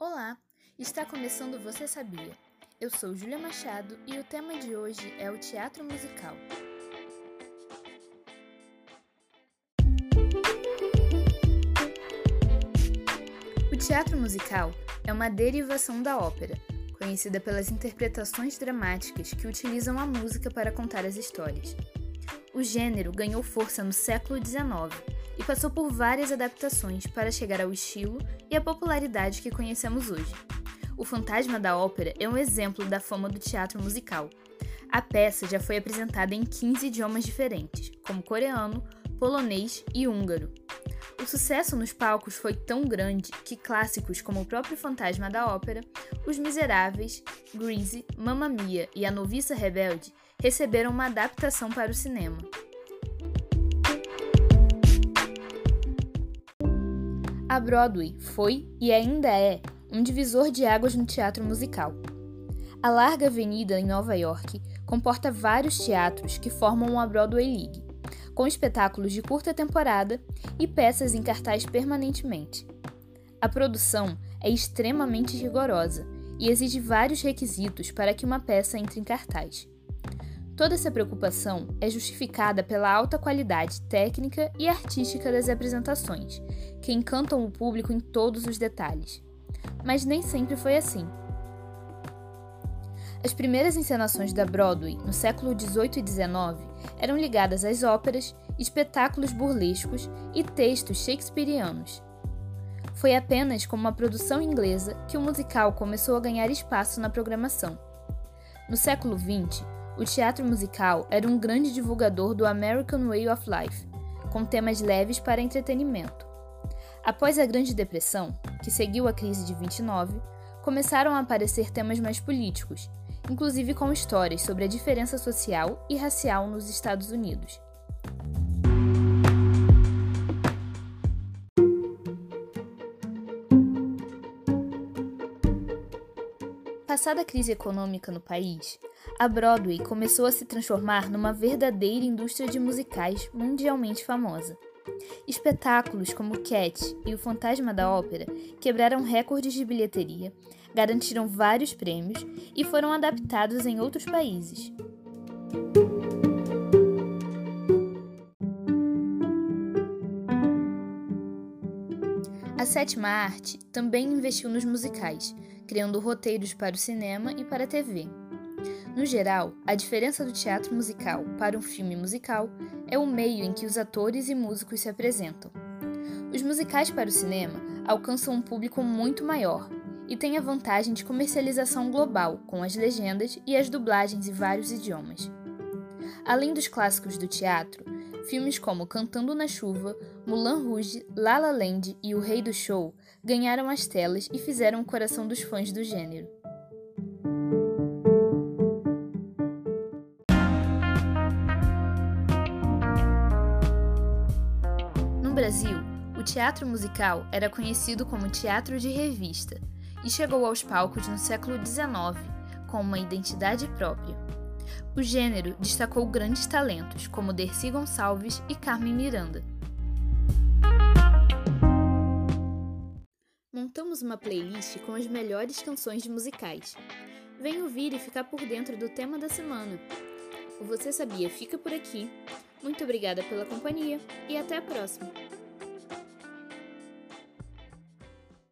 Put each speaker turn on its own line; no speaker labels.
Olá, está começando Você Sabia? Eu sou Júlia Machado e o tema de hoje é o teatro musical. O teatro musical é uma derivação da ópera, conhecida pelas interpretações dramáticas que utilizam a música para contar as histórias. O gênero ganhou força no século XIX e passou por várias adaptações para chegar ao estilo e à popularidade que conhecemos hoje. O Fantasma da Ópera é um exemplo da fama do teatro musical. A peça já foi apresentada em 15 idiomas diferentes, como coreano, polonês e húngaro. O sucesso nos palcos foi tão grande que clássicos como o próprio Fantasma da Ópera, Os Miseráveis, Grease, Mamma Mia e A Noviça Rebelde receberam uma adaptação para o cinema. A Broadway foi e ainda é um divisor de águas no teatro musical. A larga avenida em Nova York comporta vários teatros que formam a Broadway League, com espetáculos de curta temporada e peças em cartaz permanentemente. A produção é extremamente rigorosa e exige vários requisitos para que uma peça entre em cartaz. Toda essa preocupação é justificada pela alta qualidade técnica e artística das apresentações, que encantam o público em todos os detalhes. Mas nem sempre foi assim. As primeiras encenações da Broadway, no século XVIII e XIX, eram ligadas às óperas, espetáculos burlescos e textos shakespearianos. Foi apenas com uma produção inglesa que o musical começou a ganhar espaço na programação. No século XX, o teatro musical era um grande divulgador do American Way of Life, com temas leves para entretenimento. Após a Grande Depressão, que seguiu a crise de 29, começaram a aparecer temas mais políticos, inclusive com histórias sobre a diferença social e racial nos Estados Unidos. Passada a crise econômica no país, a Broadway começou a se transformar numa verdadeira indústria de musicais mundialmente famosa. Espetáculos como Cat e O Fantasma da Ópera quebraram recordes de bilheteria, garantiram vários prêmios e foram adaptados em outros países. A sétima arte também investiu nos musicais, criando roteiros para o cinema e para a TV. No geral, a diferença do teatro musical para um filme musical é o meio em que os atores e músicos se apresentam. Os musicais para o cinema alcançam um público muito maior e têm a vantagem de comercialização global, com as legendas e as dublagens em vários idiomas. Além dos clássicos do teatro, filmes como Cantando na Chuva, Mulan Rouge, La La Land e O Rei do Show ganharam as telas e fizeram o coração dos fãs do gênero. Brasil, o teatro musical era conhecido como teatro de revista e chegou aos palcos no século XIX com uma identidade própria. O gênero destacou grandes talentos como Dercy Gonçalves e Carmen Miranda. Montamos uma playlist com as melhores canções musicais. Vem ouvir e ficar por dentro do tema da semana. O Você Sabia fica por aqui. Muito obrigada pela companhia e até a próxima!